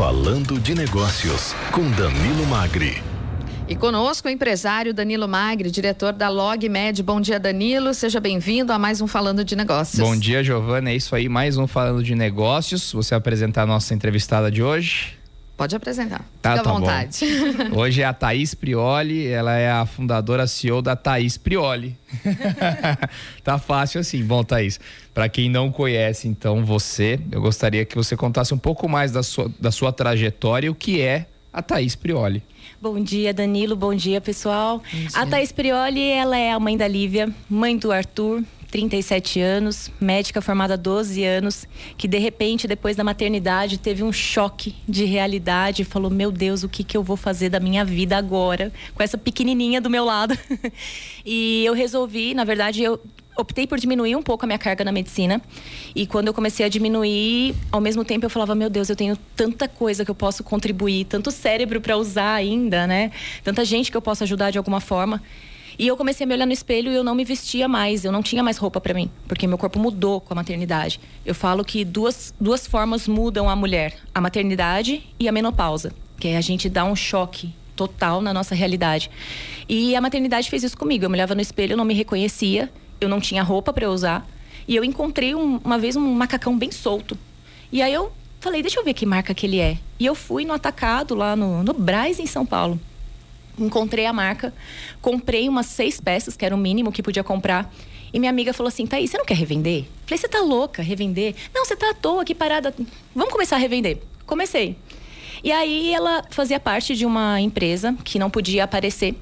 Falando de Negócios, com Danilo Magri. E conosco o empresário Danilo Magri, diretor da LogMed. Bom dia, Danilo. Seja bem-vindo a mais um Falando de Negócios. Bom dia, Giovana. É isso aí, mais um Falando de Negócios. Você apresentar a nossa entrevistada de hoje. Pode apresentar. Tá, Fica tá à vontade. Bom. Hoje é a Thaís Prioli, ela é a fundadora CEO da Thaís Prioli. tá fácil assim. Bom, Thaís, para quem não conhece, então, você, eu gostaria que você contasse um pouco mais da sua, da sua trajetória e o que é a Thaís Prioli. Bom dia, Danilo. Bom dia, pessoal. Dia. A Thaís Prioli, ela é a mãe da Lívia, mãe do Arthur, 37 anos, médica formada há 12 anos, que de repente, depois da maternidade, teve um choque de realidade e falou: Meu Deus, o que, que eu vou fazer da minha vida agora, com essa pequenininha do meu lado? e eu resolvi, na verdade, eu optei por diminuir um pouco a minha carga na medicina. E quando eu comecei a diminuir, ao mesmo tempo eu falava: Meu Deus, eu tenho tanta coisa que eu posso contribuir, tanto cérebro para usar ainda, né? Tanta gente que eu posso ajudar de alguma forma. E eu comecei a me olhar no espelho e eu não me vestia mais, eu não tinha mais roupa para mim, porque meu corpo mudou com a maternidade. Eu falo que duas, duas formas mudam a mulher: a maternidade e a menopausa, que a gente dá um choque total na nossa realidade. E a maternidade fez isso comigo. Eu me olhava no espelho, eu não me reconhecia, eu não tinha roupa para usar. E eu encontrei um, uma vez um macacão bem solto. E aí eu falei, deixa eu ver que marca que ele é. E eu fui no atacado lá no, no Braz, em São Paulo encontrei a marca, comprei umas seis peças, que era o mínimo que podia comprar. E minha amiga falou assim: Thaís, você não quer revender? Falei, você tá louca, revender? Não, você tá à toa aqui parada. Vamos começar a revender. Comecei. E aí ela fazia parte de uma empresa que não podia aparecer.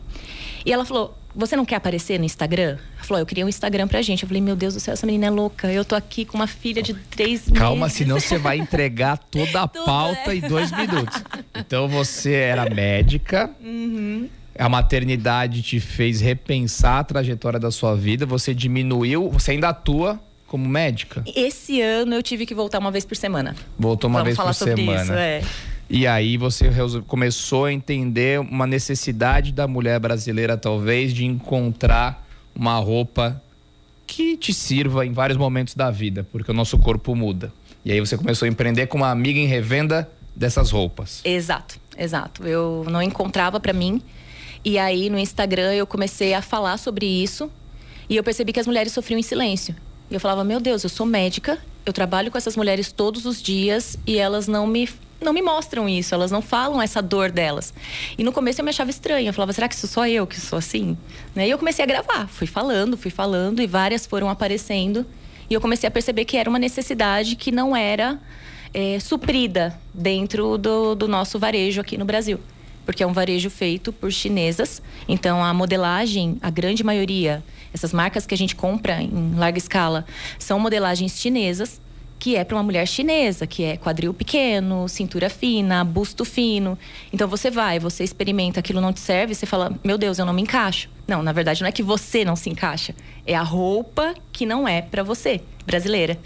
E ela falou: Você não quer aparecer no Instagram? Ela falou: Eu queria um Instagram pra gente. Eu falei: Meu Deus do céu, essa menina é louca. Eu tô aqui com uma filha de três meses. Calma, senão você vai entregar toda a pauta em dois minutos. Então você era médica. Uhum. A maternidade te fez repensar a trajetória da sua vida. Você diminuiu. Você ainda atua como médica? Esse ano eu tive que voltar uma vez por semana. Voltou uma Vamos vez falar por sobre semana. Isso, é. E aí você começou a entender uma necessidade da mulher brasileira, talvez, de encontrar uma roupa que te sirva em vários momentos da vida, porque o nosso corpo muda. E aí você começou a empreender com uma amiga em revenda dessas roupas. Exato, exato. Eu não encontrava para mim. E aí no Instagram eu comecei a falar sobre isso e eu percebi que as mulheres sofriam em silêncio. E eu falava: "Meu Deus, eu sou médica, eu trabalho com essas mulheres todos os dias e elas não me não me mostram isso, elas não falam essa dor delas. E no começo eu me achava estranha, eu falava, será que sou só eu que sou assim? Né? E eu comecei a gravar, fui falando, fui falando, e várias foram aparecendo. E eu comecei a perceber que era uma necessidade que não era é, suprida dentro do, do nosso varejo aqui no Brasil. Porque é um varejo feito por chinesas. Então, a modelagem, a grande maioria, essas marcas que a gente compra em larga escala, são modelagens chinesas que é para uma mulher chinesa, que é quadril pequeno, cintura fina, busto fino. Então você vai, você experimenta, aquilo não te serve, você fala: "Meu Deus, eu não me encaixo". Não, na verdade não é que você não se encaixa, é a roupa que não é para você, brasileira.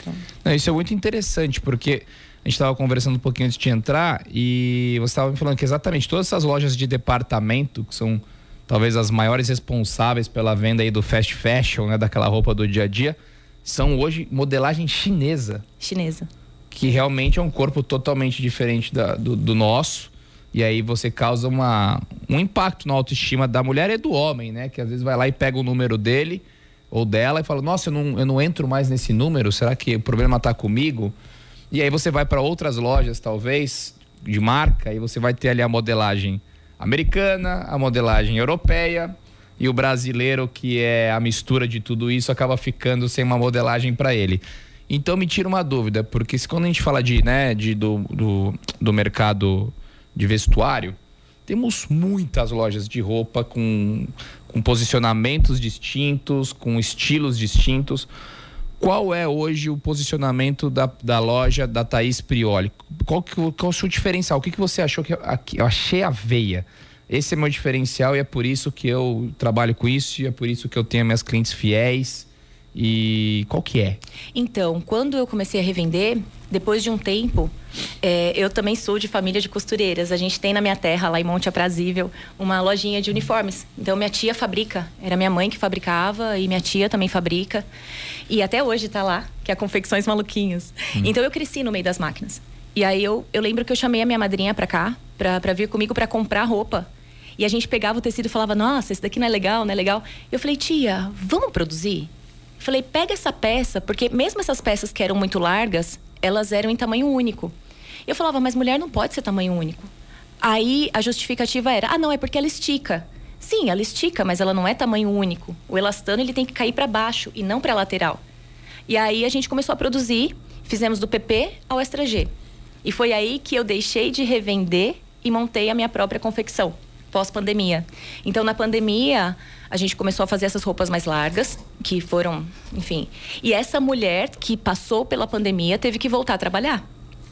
Então... Não, isso é muito interessante porque a gente estava conversando um pouquinho antes de entrar e você estava me falando que exatamente todas essas lojas de departamento que são talvez as maiores responsáveis pela venda aí do fast fashion, né, daquela roupa do dia a dia, são hoje modelagem chinesa. Chinesa. Que realmente é um corpo totalmente diferente da, do, do, nosso. E aí você causa uma, um impacto na autoestima da mulher e do homem, né? Que às vezes vai lá e pega o número dele ou dela e fala: Nossa, eu não, eu não entro mais nesse número, será que o problema está comigo? E aí você vai para outras lojas, talvez, de marca, e você vai ter ali a modelagem americana, a modelagem europeia e o brasileiro, que é a mistura de tudo isso, acaba ficando sem uma modelagem para ele. Então me tira uma dúvida, porque se quando a gente fala de, né, de, do, do, do mercado de vestuário, temos muitas lojas de roupa com, com posicionamentos distintos, com estilos distintos. Qual é hoje o posicionamento da, da loja da Thaís Prioli? Qual, que, qual é o seu diferencial? O que, que você achou que eu achei a veia? Esse é meu diferencial e é por isso que eu trabalho com isso e é por isso que eu tenho minhas clientes fiéis. E qual que é? Então, quando eu comecei a revender, depois de um tempo, é, eu também sou de família de costureiras. A gente tem na minha terra, lá em Monte Aprazível, uma lojinha de uniformes. Então, minha tia fabrica. Era minha mãe que fabricava e minha tia também fabrica. E até hoje está lá, que é a Confecções Maluquinhos. Hum. Então, eu cresci no meio das máquinas. E aí eu, eu lembro que eu chamei a minha madrinha pra cá, pra vir comigo pra comprar roupa. E a gente pegava o tecido e falava, nossa, esse daqui não é legal, não é legal. Eu falei, tia, vamos produzir? Eu falei, pega essa peça, porque mesmo essas peças que eram muito largas, elas eram em tamanho único. Eu falava, mas mulher não pode ser tamanho único. Aí a justificativa era, ah, não, é porque ela estica. Sim, ela estica, mas ela não é tamanho único. O elastano ele tem que cair para baixo e não para lateral. E aí a gente começou a produzir, fizemos do PP ao Extra G. E foi aí que eu deixei de revender e montei a minha própria confecção, pós-pandemia. Então, na pandemia, a gente começou a fazer essas roupas mais largas, que foram, enfim. E essa mulher que passou pela pandemia teve que voltar a trabalhar.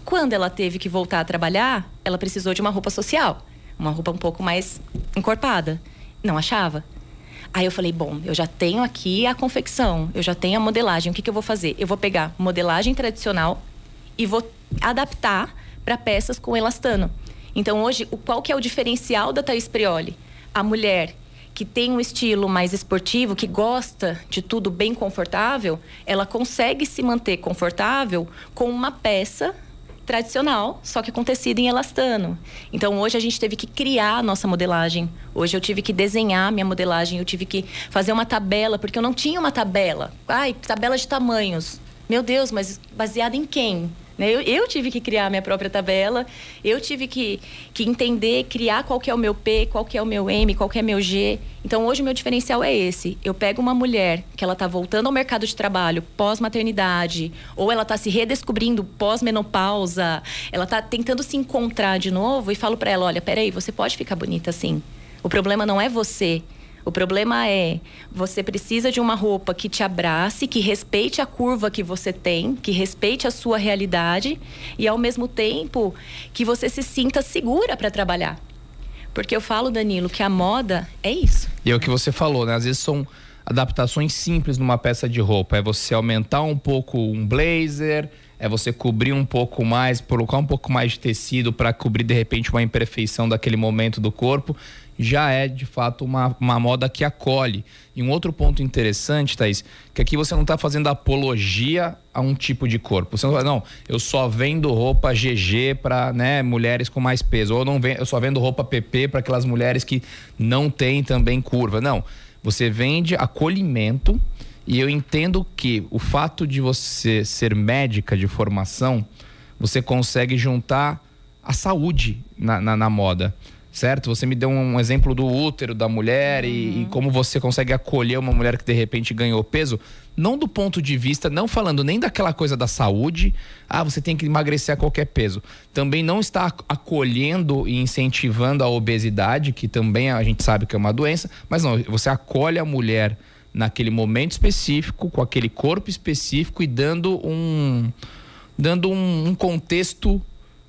Quando ela teve que voltar a trabalhar, ela precisou de uma roupa social, uma roupa um pouco mais encorpada. Não achava. Aí eu falei, bom, eu já tenho aqui a confecção, eu já tenho a modelagem, o que, que eu vou fazer? Eu vou pegar modelagem tradicional e vou adaptar para peças com elastano. Então hoje, o, qual que é o diferencial da Thaís Prioli? A mulher que tem um estilo mais esportivo, que gosta de tudo bem confortável, ela consegue se manter confortável com uma peça tradicional, só que com tecido em elastano. Então hoje a gente teve que criar a nossa modelagem. Hoje eu tive que desenhar minha modelagem, eu tive que fazer uma tabela, porque eu não tinha uma tabela. Ai, tabela de tamanhos. Meu Deus, mas baseada em quem? Né? Eu, eu, tive que criar a minha própria tabela, eu tive que, que entender, criar qual que é o meu P, qual que é o meu M, qual que é o meu G. Então hoje o meu diferencial é esse. Eu pego uma mulher que ela está voltando ao mercado de trabalho pós-maternidade, ou ela está se redescobrindo pós-menopausa, ela está tentando se encontrar de novo e falo para ela, olha, peraí, você pode ficar bonita assim. O problema não é você, o problema é, você precisa de uma roupa que te abrace, que respeite a curva que você tem, que respeite a sua realidade e ao mesmo tempo que você se sinta segura para trabalhar. Porque eu falo, Danilo, que a moda é isso. E é o que você falou, né? Às vezes são adaptações simples numa peça de roupa. É você aumentar um pouco um blazer, é você cobrir um pouco mais, colocar um pouco mais de tecido para cobrir de repente uma imperfeição daquele momento do corpo já é de fato uma, uma moda que acolhe. E um outro ponto interessante, Thaís, que aqui você não está fazendo apologia a um tipo de corpo. Você não, não eu só vendo roupa GG para né, mulheres com mais peso, ou não vendo, eu só vendo roupa PP para aquelas mulheres que não têm também curva. Não, você vende acolhimento e eu entendo que o fato de você ser médica de formação, você consegue juntar a saúde na, na, na moda certo? Você me deu um exemplo do útero da mulher uhum. e, e, uhum. como você consegue acolher uma mulher que de repente ganhou peso. Não do ponto de vista, não falando nem daquela coisa da saúde, ah, você tem que emagrecer a qualquer peso. Também não está acolhendo e incentivando a obesidade, que também a gente sabe que é uma doença, mas não, você acolhe a mulher naquele momento específico, com aquele corpo específico e dando um, dando um, um contexto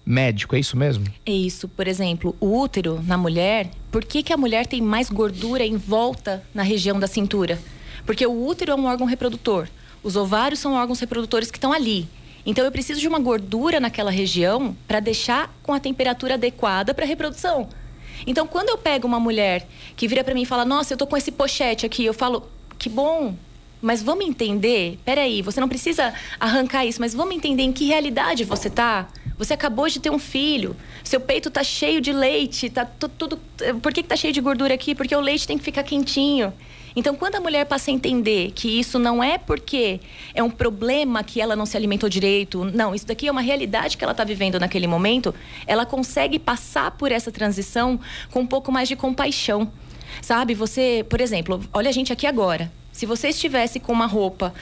médico, é isso mesmo? É isso. Por exemplo, o útero na mulher, por que, que a mulher tem mais gordura em volta na região da cintura? Porque o útero é um órgão reprodutor. Os ovários são órgãos reprodutores que estão ali. Então eu preciso de uma gordura naquela região para deixar com a temperatura adequada para a reprodução. Então quando eu pego uma mulher que vira para mim e fala: "Nossa, eu tô com esse pochete aqui", eu falo: "Que bom, mas vamos entender, peraí, você não precisa arrancar isso, mas vamos entender em que realidade você tá. Você acabou de ter um filho, seu peito tá cheio de leite, tá tudo. Por que, que tá cheio de gordura aqui? Porque o leite tem que ficar quentinho. Então, quando a mulher passa a entender que isso não é porque é um problema que ela não se alimentou direito, não, isso daqui é uma realidade que ela está vivendo naquele momento, ela consegue passar por essa transição com um pouco mais de compaixão. Sabe, você, por exemplo, olha a gente aqui agora. Se você estivesse com uma roupa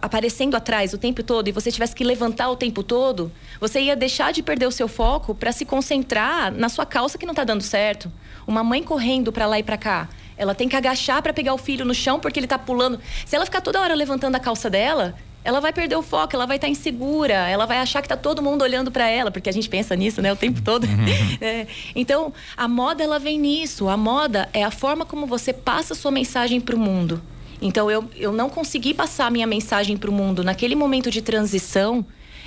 aparecendo atrás o tempo todo e você tivesse que levantar o tempo todo, você ia deixar de perder o seu foco para se concentrar na sua calça que não está dando certo. Uma mãe correndo para lá e para cá, ela tem que agachar para pegar o filho no chão porque ele está pulando. Se ela ficar toda hora levantando a calça dela, ela vai perder o foco, ela vai estar tá insegura, ela vai achar que está todo mundo olhando para ela, porque a gente pensa nisso, né, o tempo todo. Uhum. É. Então, a moda ela vem nisso. A moda é a forma como você passa a sua mensagem para o mundo. Então eu, eu não consegui passar a minha mensagem para o mundo naquele momento de transição.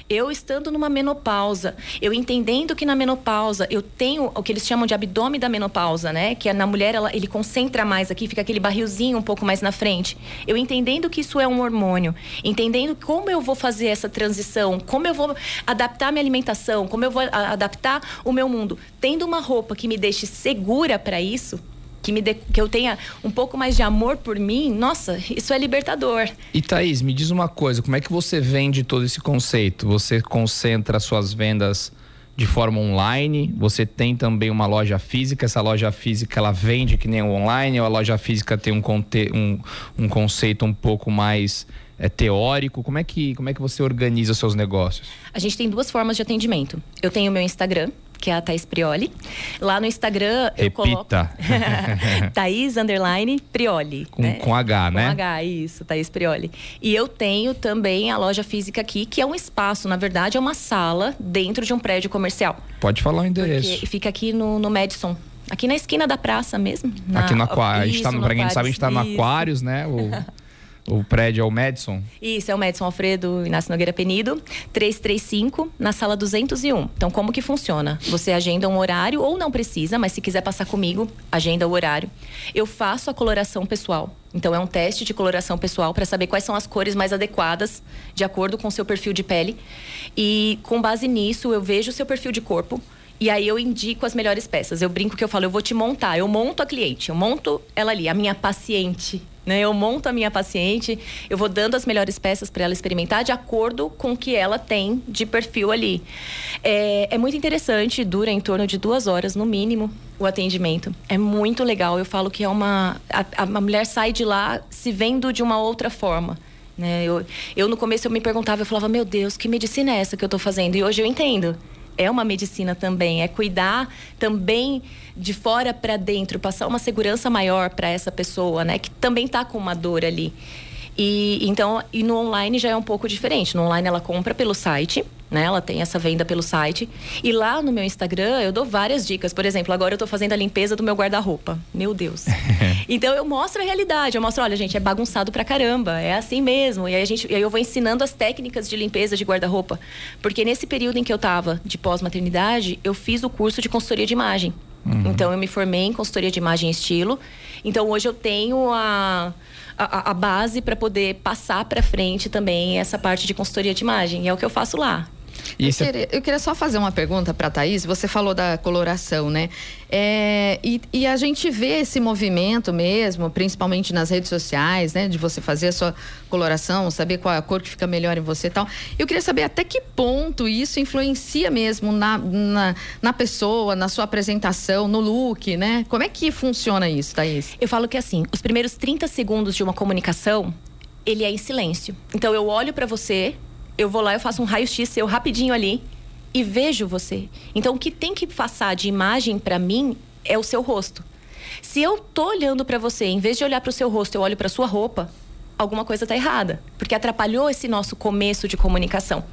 Eu estando numa menopausa, eu entendendo que na menopausa eu tenho o que eles chamam de abdômen da menopausa, né? Que é na mulher ela, ele concentra mais aqui, fica aquele barrilzinho um pouco mais na frente. Eu entendendo que isso é um hormônio, entendendo como eu vou fazer essa transição, como eu vou adaptar minha alimentação, como eu vou adaptar o meu mundo, tendo uma roupa que me deixe segura para isso, que, me que eu tenha um pouco mais de amor por mim, nossa, isso é libertador. E Thaís, me diz uma coisa, como é que você vende todo esse conceito? Você concentra suas vendas de forma online? Você tem também uma loja física? Essa loja física ela vende que nem o online? Ou a loja física tem um, um, um conceito um pouco mais é, teórico? Como é, que, como é que você organiza seus negócios? A gente tem duas formas de atendimento. Eu tenho o meu Instagram, que é a Thaís Prioli. Lá no Instagram eu coloco. Thaís Underline Prioli. Com, né? com H, né? Com H, isso, Thaís Prioli. E eu tenho também a loja física aqui, que é um espaço, na verdade, é uma sala dentro de um prédio comercial. Pode falar o endereço. Porque fica aqui no, no Madison. Aqui na esquina da praça mesmo. Na... Aqui no Aquário. A gente tá no, pra quem não sabe, a gente tá no Aquários, né? O... O prédio é o Madison? Isso, é o Madison Alfredo Inácio Nogueira Penido, 335, na sala 201. Então, como que funciona? Você agenda um horário, ou não precisa, mas se quiser passar comigo, agenda o horário. Eu faço a coloração pessoal. Então, é um teste de coloração pessoal para saber quais são as cores mais adequadas de acordo com o seu perfil de pele. E, com base nisso, eu vejo o seu perfil de corpo. E aí eu indico as melhores peças. Eu brinco que eu falo, eu vou te montar. Eu monto a cliente, eu monto ela ali, a minha paciente né? Eu monto a minha paciente, eu vou dando as melhores peças para ela experimentar de acordo com o que ela tem de perfil ali. É, é muito interessante, dura em torno de duas horas no mínimo o atendimento. É muito legal. Eu falo que é uma. A, a mulher sai de lá se vendo de uma outra forma. Né? Eu, eu, no começo, eu me perguntava, eu falava, meu Deus, que medicina é essa que eu estou fazendo? E hoje eu entendo é uma medicina também, é cuidar também de fora para dentro, passar uma segurança maior para essa pessoa, né, que também está com uma dor ali. E então, e no online já é um pouco diferente. No online ela compra pelo site, né? Ela tem essa venda pelo site. E lá no meu Instagram eu dou várias dicas. Por exemplo, agora eu estou fazendo a limpeza do meu guarda-roupa. Meu Deus. então eu mostro a realidade. Eu mostro, olha, gente, é bagunçado pra caramba. É assim mesmo. E aí, a gente, e aí eu vou ensinando as técnicas de limpeza de guarda-roupa. Porque nesse período em que eu estava de pós-maternidade, eu fiz o curso de consultoria de imagem. Uhum. Então eu me formei em consultoria de imagem e estilo. Então hoje eu tenho a a, a base para poder passar para frente também essa parte de consultoria de imagem. E é o que eu faço lá. Eu queria, eu, queria, só fazer uma pergunta para a Thaís. Você falou da coloração, né? É, e, e, a gente vê esse movimento mesmo, principalmente nas redes sociais, né? De você fazer a sua coloração, saber qual é a cor que fica melhor em você e tal. Eu queria saber até que ponto isso influencia mesmo na, na, na pessoa, na sua apresentação, no look, né? Como é que funciona isso, Thaís? Eu falo que assim, os primeiros 30 segundos de uma comunicação, ele é em silêncio. Então eu olho para você, eu vou lá, eu faço um raio-x seu rapidinho ali e vejo você. Então, o que tem que passar de imagem para mim é o seu rosto. Se eu tô olhando para você, em vez de olhar para o seu rosto, eu olho para sua roupa, alguma coisa está errada, porque atrapalhou esse nosso começo de comunicação.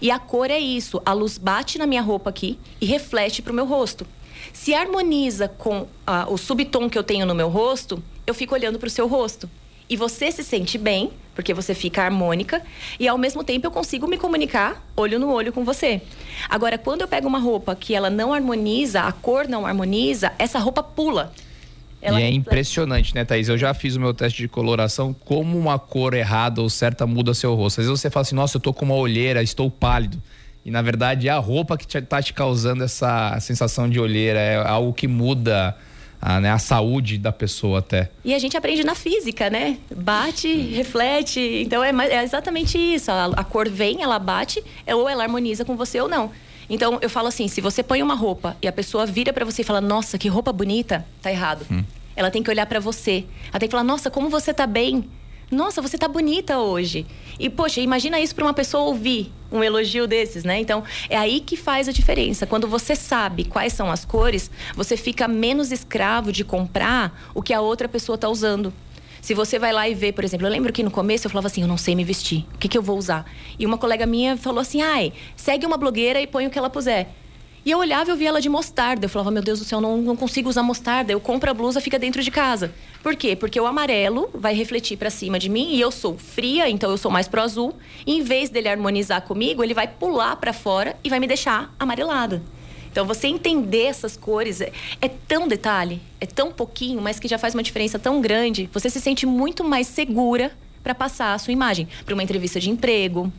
E a cor é isso, a luz bate na minha roupa aqui e reflete para o meu rosto. Se harmoniza com ah, o subtom que eu tenho no meu rosto, eu fico olhando para o seu rosto. E você se sente bem, porque você fica harmônica, e ao mesmo tempo eu consigo me comunicar olho no olho com você. Agora, quando eu pego uma roupa que ela não harmoniza, a cor não harmoniza, essa roupa pula. Ela e é impressionante, né, Thaís? Eu já fiz o meu teste de coloração, como uma cor errada ou certa muda seu rosto. Às vezes você fala assim, nossa, eu tô com uma olheira, estou pálido. E na verdade é a roupa que está te causando essa sensação de olheira, é algo que muda a, né, a saúde da pessoa até. E a gente aprende na física, né? Bate, reflete. Então é, é exatamente isso. A, a, cor vem, ela bate, é, ou ela harmoniza com você ou não. Então eu falo assim: se você põe uma roupa e a pessoa vira para você e fala, nossa, que roupa bonita, tá errado. Hum. Ela tem que olhar para você. Ela tem que falar, nossa, como você tá bem. Nossa, você tá bonita hoje. E, poxa, imagina isso para uma pessoa ouvir um elogio desses, né? Então, é aí que faz a diferença. Quando você sabe quais são as cores, você fica menos escravo de comprar o que a outra pessoa tá usando. Se você vai lá e vê, por exemplo, eu lembro que no começo eu falava assim, eu não sei me vestir, o que, que eu vou usar? E uma colega minha falou assim, ai, segue uma blogueira e põe o que ela puser. E eu olhava e eu via ela de mostarda. Eu falava, meu Deus do céu, não, não consigo usar mostarda. Eu compro a blusa, fica dentro de casa. Por quê? Porque o amarelo vai refletir para cima de mim e eu sou fria, então eu sou mais pro azul. E em vez dele harmonizar comigo, ele vai pular para fora e vai me deixar amarelada. Então, você entender essas cores é, é, tão detalhe, é tão pouquinho, mas que já faz uma diferença tão grande. Você se sente muito mais segura para passar a sua imagem para uma entrevista de emprego,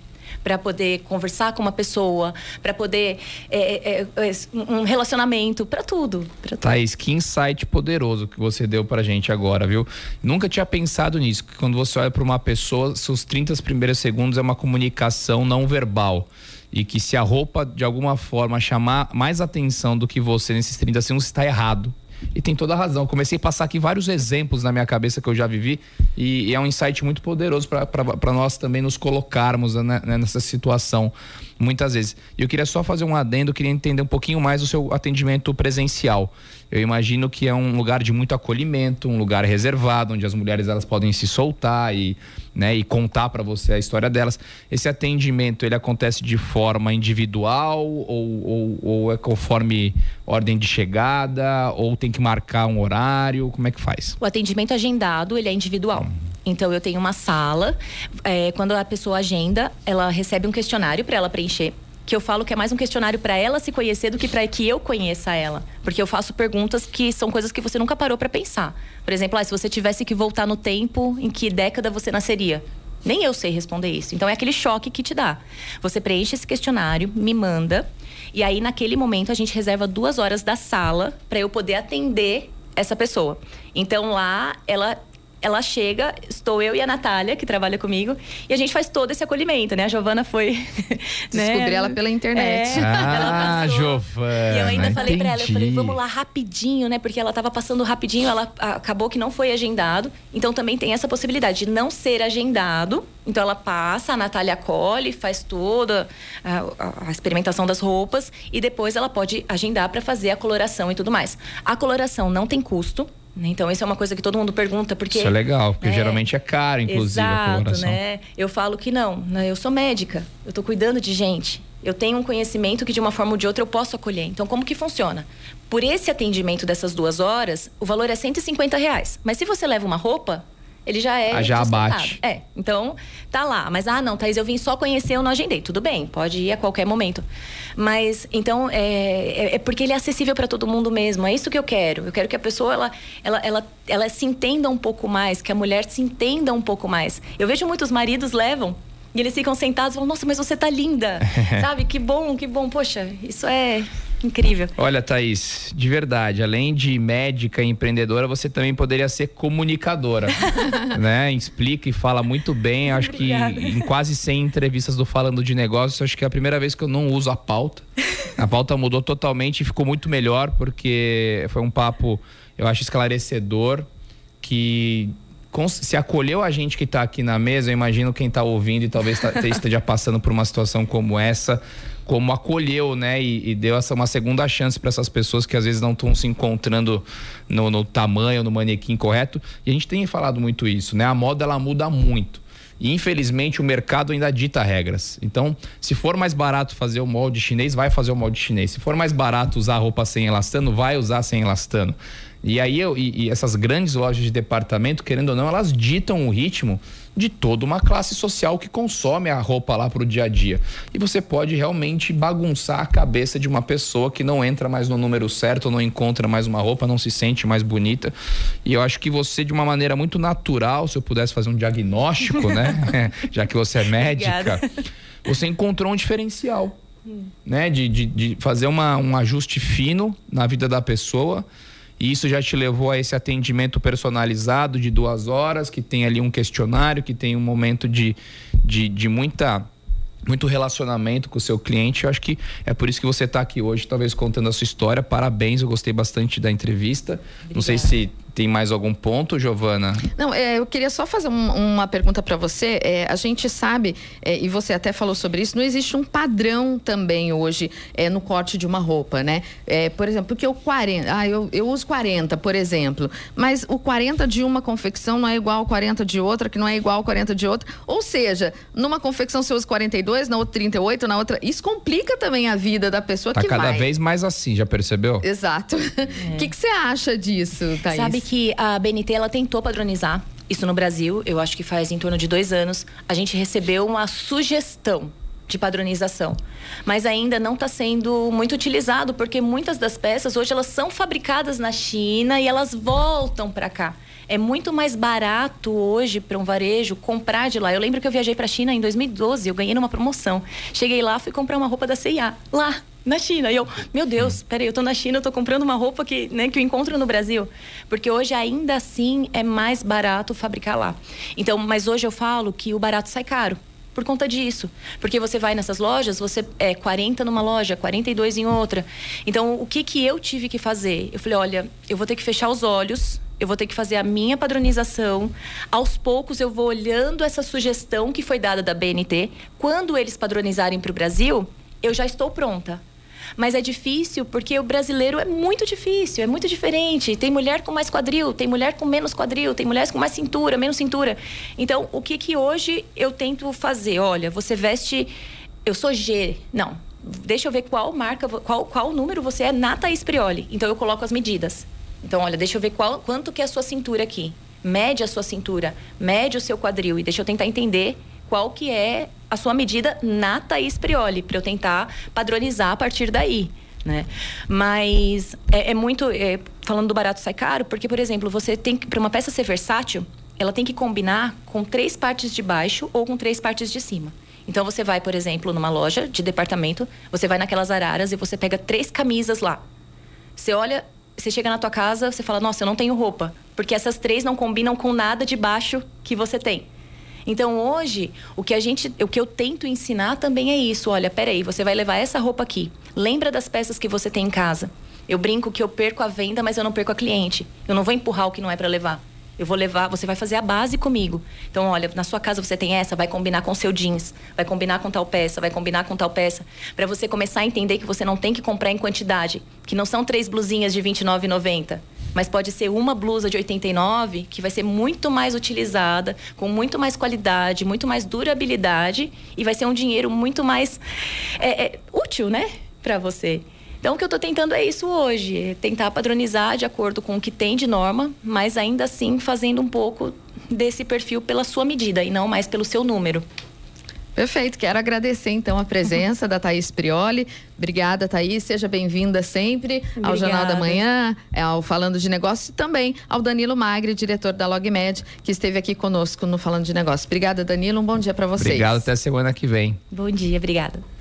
para poder conversar com uma pessoa, para poder é, é, é, um relacionamento, para tudo, pra tudo. Thaís, que insight poderoso que você deu pra gente agora, viu? Nunca tinha pensado nisso, que quando você olha para uma pessoa, seus 30 primeiros segundos é uma comunicação não verbal e que se a roupa de alguma forma chamar mais atenção do que você nesses 30 segundos está errado. E tem toda a razão. Comecei a passar aqui vários exemplos na minha cabeça que eu já vivi e, e é um insight muito poderoso para nós também nos colocarmos né, né, nessa situação muitas vezes. E eu queria só fazer um adendo, queria entender um pouquinho mais o seu atendimento presencial. Eu imagino que é um lugar de muito acolhimento, um lugar reservado, onde as mulheres elas podem se soltar e, né, e contar para você a história delas. Esse atendimento ele acontece de forma individual ou, ou, ou, é conforme ordem de chegada ou tem que marcar um horário? Como é que faz? O atendimento agendado ele é individual. Então eu tenho uma sala. É, quando a pessoa agenda, ela recebe um questionário para ela preencher que eu falo que é mais um questionário para ela se conhecer do que para que eu conheça ela. Porque eu faço perguntas que são coisas que você nunca parou para pensar. Por exemplo, ah, se você tivesse que voltar no tempo, em que década você nasceria? Nem eu sei responder isso. Então é aquele choque que te dá. Você preenche esse questionário, me manda, e aí naquele momento a gente reserva duas horas da sala para eu poder atender essa pessoa. Então lá ela ela chega, estou eu e a Natália, que trabalha comigo, e a gente faz todo esse acolhimento, né? A Giovana foi. né? Descobri ela pela internet. É, ah, Giovana. E eu ainda falei para ela, eu falei, vamos lá rapidinho, né? Porque ela estava passando rapidinho, ela acabou que não foi agendado. Então também tem essa possibilidade de não ser agendado. Então ela passa, a Natália acolhe, faz toda a, a, experimentação das roupas e depois ela pode agendar para fazer a coloração e tudo mais. A coloração não tem custo, né? Então, isso é uma coisa que todo mundo pergunta, porque... Isso é legal, porque né? geralmente é caro, inclusive, Exato, a coloração. né? Eu falo que não, né? eu sou médica, eu estou cuidando de gente. Eu tenho um conhecimento que, de uma forma ou de outra, eu posso acolher. Então, como que funciona? Por esse atendimento dessas duas horas, o valor é 150 reais. Mas se você leva uma roupa, ele já é. Já abate. É. Então, tá lá. Mas, ah, não, Thaís, eu vim só conhecer, eu não agendei. Tudo bem, pode ir a qualquer momento. Mas, então, é, é, é porque ele é acessível para todo mundo mesmo. É isso que eu quero. Eu quero que a pessoa, ela, ela, ela, ela se entenda um pouco mais, que a mulher se entenda um pouco mais. Eu vejo muitos maridos levam e eles ficam sentados e falam, nossa, mas você tá linda. Sabe? Que bom, que bom. Poxa, isso é incrível. Olha, Thaís, de verdade, além de médica e empreendedora, você também poderia ser comunicadora, né? Explica e fala muito bem. Acho Obrigada. que em quase 100 entrevistas do Falando de Negócios, acho que é a primeira vez que eu não uso a pauta. A pauta mudou totalmente e ficou muito melhor, porque foi um papo, eu acho, esclarecedor, que se acolheu a gente que está aqui na mesa, eu imagino quem está ouvindo e talvez tá, esteja passando por uma situação como essa, como acolheu, né? E, e deu essa uma segunda chance para essas pessoas que às vezes não estão se encontrando no, no tamanho, no manequim correto. E a gente tem falado muito isso, né? A moda ela muda muito. E infelizmente o mercado ainda dita regras. Então, se for mais barato fazer o molde chinês, vai fazer o molde chinês. Se for mais barato usar roupa sem elastano, vai usar sem elastano. E aí eu, e, e essas grandes lojas de departamento, querendo ou não, elas ditam o ritmo de toda uma classe social que consome a roupa lá para o dia a dia. E você pode realmente bagunçar a cabeça de uma pessoa que não entra mais no número certo, não encontra mais uma roupa, não se sente mais bonita. E eu acho que você, de uma maneira muito natural, se eu pudesse fazer um diagnóstico, né? Já que você é médica, você encontrou um diferencial. Hum. Né, de, de, de fazer uma, um ajuste fino na vida da pessoa e isso já te levou a esse atendimento personalizado de duas horas, que tem ali um questionário, que tem um momento de, de, de muita muito relacionamento com o seu cliente. Eu acho que é por isso que você está aqui hoje, talvez contando a sua história. Parabéns, eu gostei bastante da entrevista. Obrigada. Não sei se tem mais algum ponto, Giovana? Não, é, eu queria só fazer um, uma pergunta para você. É, a gente sabe, é, e você até falou sobre isso, não existe um padrão também hoje é, no corte de uma roupa, né? É, por exemplo, porque o 40, ah, eu, eu uso 40, por exemplo, mas o 40 de uma confecção não é igual ao 40 de outra, que não é igual ao 40 de outra. Ou seja, numa confecção você usa 42, na outra 38, na outra. Isso complica também a vida da pessoa tá que cada vai. vez mais assim, já percebeu? Exato. O que, que você acha disso, Thaís? Sabe que a BNT ela tentou padronizar isso no Brasil, eu acho que faz em torno de dois anos. A gente recebeu uma sugestão de padronização, mas ainda não está sendo muito utilizado porque muitas das peças hoje elas são fabricadas na China e elas voltam para cá. É muito mais barato hoje para um varejo comprar de lá. Eu lembro que eu viajei para a China em 2012, eu ganhei numa promoção. Cheguei lá, fui comprar uma roupa da C&A, lá na China. E eu, meu Deus, peraí, eu tô na China, eu tô comprando uma roupa que, né, que eu encontro no Brasil. Porque hoje ainda assim é mais barato fabricar lá. Então, mas hoje eu falo que o barato sai caro por conta disso. Porque você vai nessas lojas, você é 40 numa loja, 42 em outra. Então, o que que eu tive que fazer? Eu falei, olha, eu vou ter que fechar os olhos, eu vou ter que fazer a minha padronização. Aos poucos eu vou olhando essa sugestão que foi dada da BNT. Quando eles padronizarem para o Brasil, eu já estou pronta. Mas é difícil porque o brasileiro é muito difícil, é muito diferente. Tem mulher com mais quadril, tem mulher com menos quadril, tem mulheres com mais cintura, menos cintura. Então, o que que hoje eu tento fazer? Olha, você veste. Eu sou G. Não. Deixa eu ver qual marca, qual, qual número você é na Thaís Prioli. Então, eu coloco as medidas. Então, olha, deixa eu ver qual, quanto que é a sua cintura aqui. Mede a sua cintura, mede o seu quadril e deixa eu tentar entender qual que é a sua medida na Thaís Prioli, para eu tentar padronizar a partir daí. Né? Mas é, é muito. É, falando do barato sai caro, porque, por exemplo, você tem que. Para uma peça ser versátil, ela tem que combinar com três partes de baixo ou com três partes de cima. Então você vai, por exemplo, numa loja de departamento, você vai naquelas araras e você pega três camisas lá. Você olha, você chega na tua casa, você fala: "Nossa, eu não tenho roupa", porque essas três não combinam com nada de baixo que você tem. Então hoje, o que a gente, o que eu tento ensinar também é isso. Olha, peraí, você vai levar essa roupa aqui. Lembra das peças que você tem em casa. Eu brinco que eu perco a venda, mas eu não perco a cliente. Eu não vou empurrar o que não é para levar. Eu vou levar, você vai fazer a base comigo. Então, olha, na sua casa você tem essa, vai combinar com seu jeans, vai combinar com tal peça, vai combinar com tal peça, para você começar a entender que você não tem que comprar em quantidade, que não são três blusinhas de R$29,90 mas pode ser uma blusa de 89 que vai ser muito mais utilizada, com muito mais qualidade, muito mais durabilidade e vai ser um dinheiro muito mais é, é, útil, né, para você. Então, o que eu estou tentando é isso hoje, é tentar padronizar de acordo com o que tem de norma, mas ainda assim fazendo um pouco desse perfil pela sua medida e não mais pelo seu número. Perfeito, quero agradecer então a presença da Thaís Prioli. Obrigada, Thaís, seja bem-vinda sempre Obrigada. ao Jornal da Manhã, ao Falando de Negócios e também ao Danilo Magri, diretor da LogMed, que esteve aqui conosco no Falando de Negócios. Obrigada, Danilo, um bom dia para vocês. Obrigado, até semana que vem. Bom dia, obrigada.